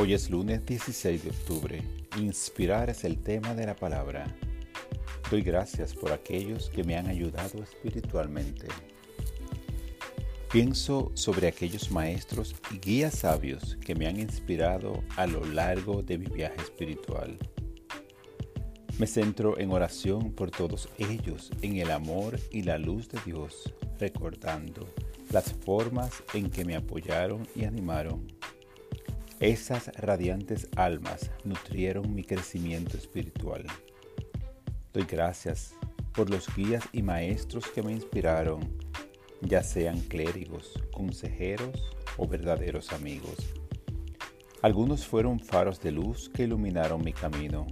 Hoy es lunes 16 de octubre. Inspirar es el tema de la palabra. Doy gracias por aquellos que me han ayudado espiritualmente. Pienso sobre aquellos maestros y guías sabios que me han inspirado a lo largo de mi viaje espiritual. Me centro en oración por todos ellos, en el amor y la luz de Dios, recordando las formas en que me apoyaron y animaron esas radiantes almas nutrieron mi crecimiento espiritual. Doy gracias por los guías y maestros que me inspiraron, ya sean clérigos, consejeros o verdaderos amigos. Algunos fueron faros de luz que iluminaron mi camino,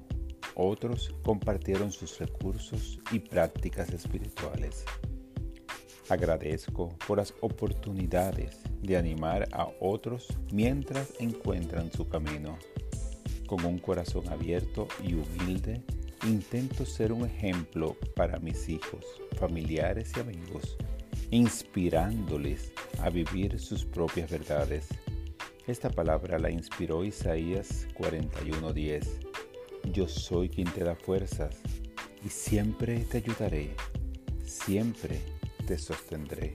otros compartieron sus recursos y prácticas espirituales. Agradezco por las oportunidades de animar a otros mientras encuentran su camino. Con un corazón abierto y humilde, intento ser un ejemplo para mis hijos, familiares y amigos, inspirándoles a vivir sus propias verdades. Esta palabra la inspiró Isaías 41:10. Yo soy quien te da fuerzas y siempre te ayudaré, siempre te sostendré.